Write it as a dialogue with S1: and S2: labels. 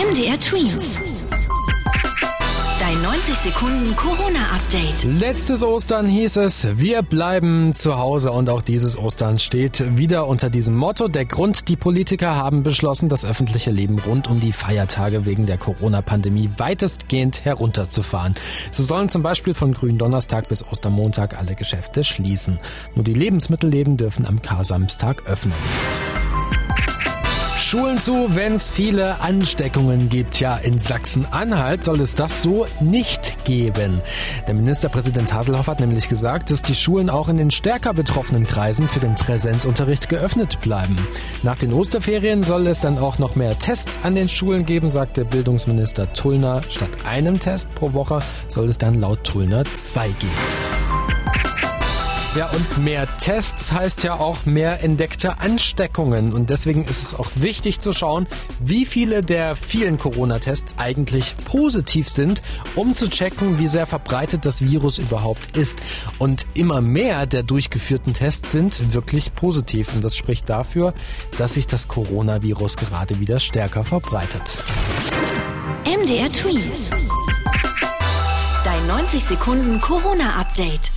S1: MDR Twins. Dein 90 Sekunden Corona-Update.
S2: Letztes Ostern hieß es, wir bleiben zu Hause und auch dieses Ostern steht wieder unter diesem Motto. Der Grund, die Politiker haben beschlossen, das öffentliche Leben rund um die Feiertage wegen der Corona-Pandemie weitestgehend herunterzufahren. So sollen zum Beispiel von Gründonnerstag bis Ostermontag alle Geschäfte schließen. Nur die Lebensmittelläden dürfen am Kar-Samstag öffnen. Schulen zu, wenn es viele Ansteckungen gibt. Ja, in Sachsen-Anhalt soll es das so nicht geben. Der Ministerpräsident Haselhoff hat nämlich gesagt, dass die Schulen auch in den stärker betroffenen Kreisen für den Präsenzunterricht geöffnet bleiben. Nach den Osterferien soll es dann auch noch mehr Tests an den Schulen geben, sagte Bildungsminister Tullner. Statt einem Test pro Woche soll es dann laut Tullner zwei geben. Ja, und mehr Tests heißt ja auch mehr entdeckte Ansteckungen. Und deswegen ist es auch wichtig zu schauen, wie viele der vielen Corona-Tests eigentlich positiv sind, um zu checken, wie sehr verbreitet das Virus überhaupt ist. Und immer mehr der durchgeführten Tests sind wirklich positiv. Und das spricht dafür, dass sich das Coronavirus gerade wieder stärker verbreitet.
S1: MDR Tweet. Dein 90 Sekunden Corona-Update.